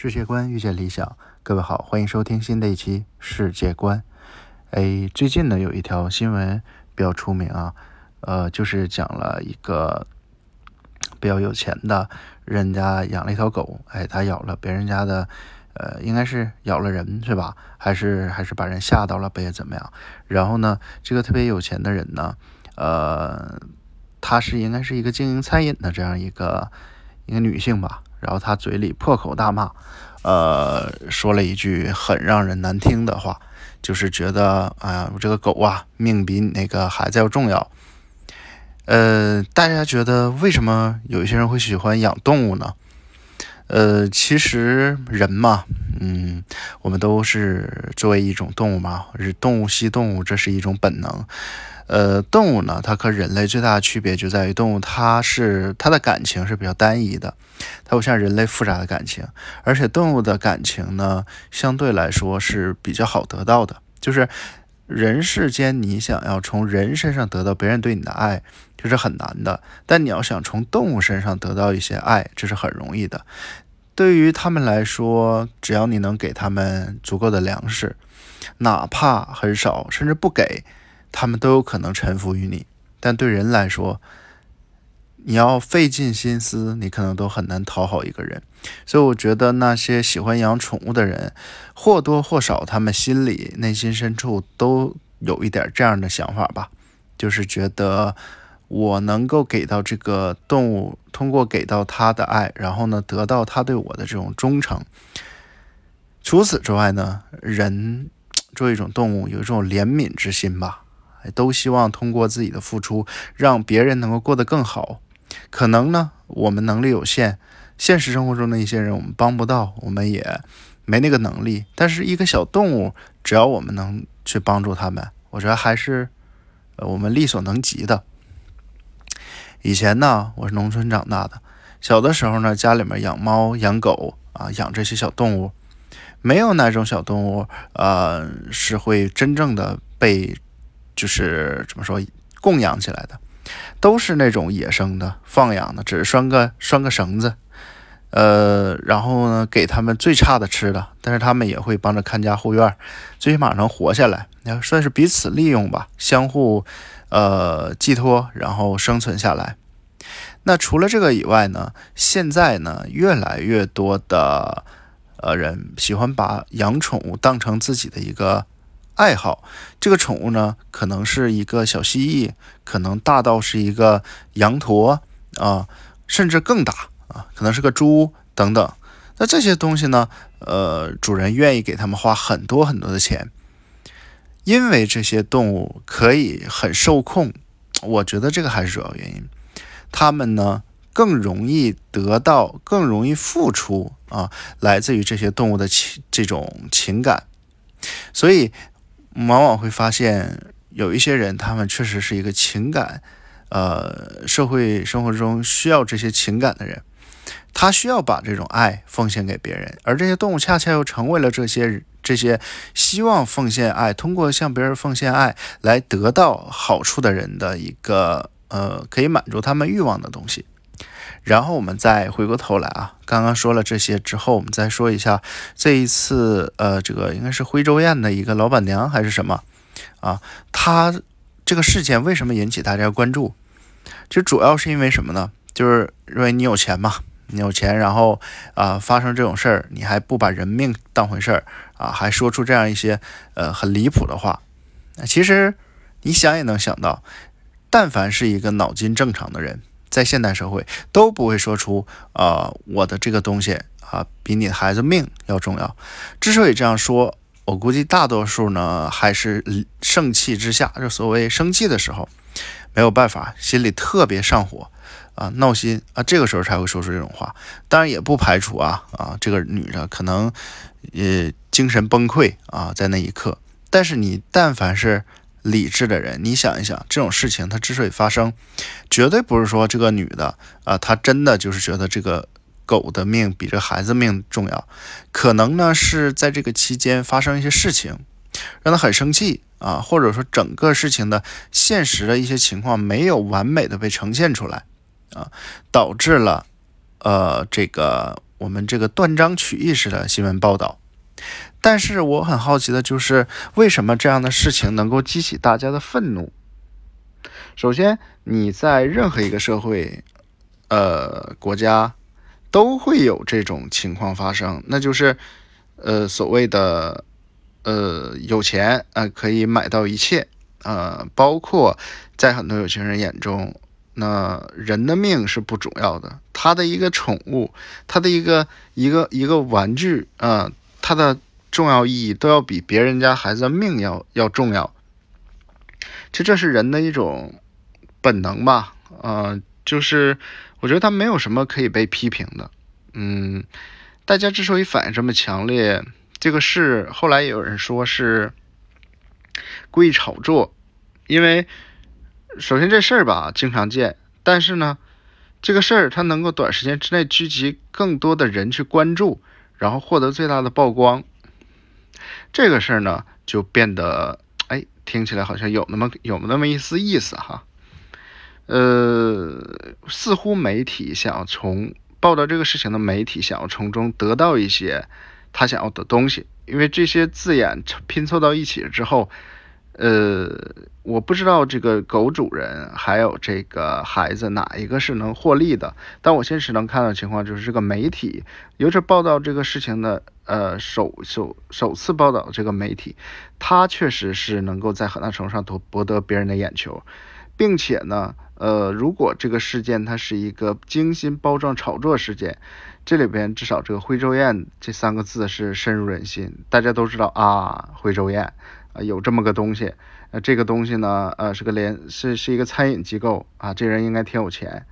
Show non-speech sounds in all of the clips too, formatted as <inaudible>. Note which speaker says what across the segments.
Speaker 1: 世界观遇见理想，各位好，欢迎收听新的一期世界观。哎，最近呢有一条新闻比较出名啊，呃，就是讲了一个比较有钱的人家养了一条狗，哎，他咬了别人家的，呃，应该是咬了人是吧？还是还是把人吓到了，不也怎么样？然后呢，这个特别有钱的人呢，呃，他是应该是一个经营餐饮的这样一个一个女性吧。然后他嘴里破口大骂，呃，说了一句很让人难听的话，就是觉得，哎呀，我这个狗啊，命比你那个孩子要重要。呃，大家觉得为什么有一些人会喜欢养动物呢？呃，其实人嘛，嗯，我们都是作为一种动物嘛，是动物系动物，这是一种本能。呃，动物呢，它和人类最大的区别就在于，动物它是它的感情是比较单一的，它不像人类复杂的感情，而且动物的感情呢，相对来说是比较好得到的。就是人世间，你想要从人身上得到别人对你的爱，这是很难的；但你要想从动物身上得到一些爱，这是很容易的。对于他们来说，只要你能给他们足够的粮食，哪怕很少，甚至不给。他们都有可能臣服于你，但对人来说，你要费尽心思，你可能都很难讨好一个人。所以，我觉得那些喜欢养宠物的人，或多或少，他们心里内心深处都有一点这样的想法吧，就是觉得我能够给到这个动物，通过给到它的爱，然后呢，得到它对我的这种忠诚。除此之外呢，人作为一种动物，有一种怜悯之心吧。都希望通过自己的付出，让别人能够过得更好。可能呢，我们能力有限，现实生活中的一些人我们帮不到，我们也没那个能力。但是一个小动物，只要我们能去帮助他们，我觉得还是我们力所能及的。以前呢，我是农村长大的，小的时候呢，家里面养猫养狗啊，养这些小动物，没有哪种小动物呃是会真正的被。就是怎么说供养起来的，都是那种野生的放养的，只是拴个 <laughs> 拴个绳子，呃，然后呢给他们最差的吃的，但是他们也会帮着看家护院，最起码能活下来，要算是彼此利用吧，相互呃寄托，然后生存下来。那除了这个以外呢，现在呢越来越多的呃人喜欢把养宠物当成自己的一个。爱好这个宠物呢，可能是一个小蜥蜴，可能大到是一个羊驼啊，甚至更大啊，可能是个猪等等。那这些东西呢，呃，主人愿意给他们花很多很多的钱，因为这些动物可以很受控。我觉得这个还是主要原因。他们呢更容易得到，更容易付出啊，来自于这些动物的情这种情感，所以。往往会发现有一些人，他们确实是一个情感，呃，社会生活中需要这些情感的人，他需要把这种爱奉献给别人，而这些动物恰恰又成为了这些这些希望奉献爱，通过向别人奉献爱来得到好处的人的一个呃，可以满足他们欲望的东西。然后我们再回过头来啊，刚刚说了这些之后，我们再说一下这一次，呃，这个应该是徽州宴的一个老板娘还是什么啊？她这个事件为什么引起大家关注？其实主要是因为什么呢？就是因为你有钱嘛，你有钱，然后啊发生这种事儿，你还不把人命当回事儿啊，还说出这样一些呃很离谱的话。那其实你想也能想到，但凡是一个脑筋正常的人。在现代社会都不会说出啊，我的这个东西啊比你孩子命要重要。之所以这样说，我估计大多数呢还是盛气之下，就所谓生气的时候，没有办法，心里特别上火啊，闹心啊，这个时候才会说出这种话。当然也不排除啊啊，这个女的可能呃精神崩溃啊，在那一刻。但是你但凡是。理智的人，你想一想，这种事情它之所以发生，绝对不是说这个女的啊，她真的就是觉得这个狗的命比这孩子命重要，可能呢是在这个期间发生一些事情，让她很生气啊，或者说整个事情的现实的一些情况没有完美的被呈现出来啊，导致了呃这个我们这个断章取义式的新闻报道。但是我很好奇的就是，为什么这样的事情能够激起大家的愤怒？首先，你在任何一个社会、呃国家，都会有这种情况发生，那就是，呃所谓的，呃有钱啊可以买到一切，呃包括在很多有钱人眼中，那人的命是不重要的，他的一个宠物，他的一个一个一个玩具啊，它的。重要意义都要比别人家孩子的命要要重要，其实这是人的一种本能吧，呃，就是我觉得他没有什么可以被批评的，嗯，大家之所以反应这么强烈，这个事后来也有人说是故意炒作，因为首先这事儿吧经常见，但是呢，这个事儿它能够短时间之内聚集更多的人去关注，然后获得最大的曝光。这个事儿呢，就变得哎，听起来好像有那么有那么一丝意思哈。呃，似乎媒体想要从报道这个事情的媒体想要从中得到一些他想要的东西，因为这些字眼拼凑到一起之后。呃，我不知道这个狗主人还有这个孩子哪一个是能获利的，但我现实能看到的情况就是这个媒体，尤其报道这个事情的，呃，首首首次报道这个媒体，他确实是能够在很大程度上夺博得别人的眼球，并且呢，呃，如果这个事件它是一个精心包装炒作事件，这里边至少这个徽州宴这三个字是深入人心，大家都知道啊，徽州宴。有这么个东西，呃，这个东西呢，呃，是个联，是是一个餐饮机构啊，这人应该挺有钱。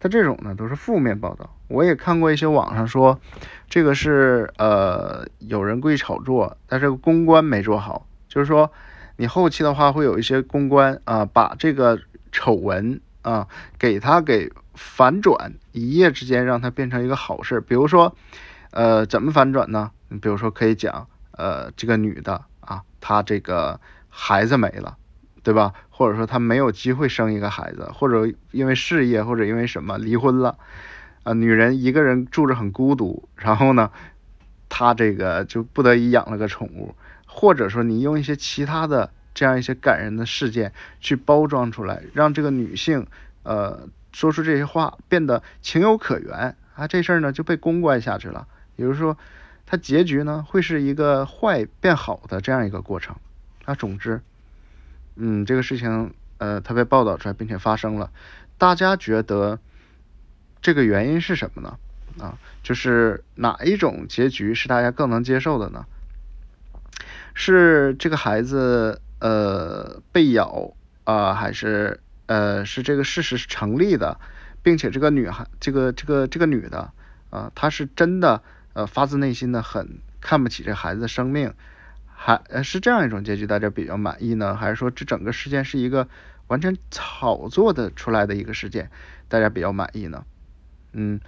Speaker 1: 他这种呢都是负面报道，我也看过一些网上说，这个是呃有人故意炒作，但是公关没做好，就是说你后期的话会有一些公关啊，把这个丑闻啊给他给反转，一夜之间让它变成一个好事。比如说，呃，怎么反转呢？你比如说可以讲，呃，这个女的。啊，他这个孩子没了，对吧？或者说他没有机会生一个孩子，或者因为事业，或者因为什么离婚了，啊，女人一个人住着很孤独，然后呢，他这个就不得已养了个宠物，或者说你用一些其他的这样一些感人的事件去包装出来，让这个女性呃说出这些话变得情有可原啊，这事儿呢就被公关下去了，比如说。它结局呢，会是一个坏变好的这样一个过程。啊，总之，嗯，这个事情，呃，它被报道出来并且发生了，大家觉得这个原因是什么呢？啊，就是哪一种结局是大家更能接受的呢？是这个孩子呃被咬啊，还是呃是这个事实是成立的，并且这个女孩，这个这个这个女的啊，她是真的。呃，发自内心的很看不起这孩子的生命，还呃是这样一种结局，大家比较满意呢？还是说这整个事件是一个完全炒作的出来的一个事件，大家比较满意呢？嗯，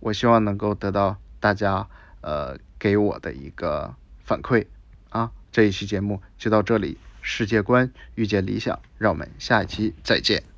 Speaker 1: 我希望能够得到大家呃给我的一个反馈啊。这一期节目就到这里，世界观遇见理想，让我们下一期再见。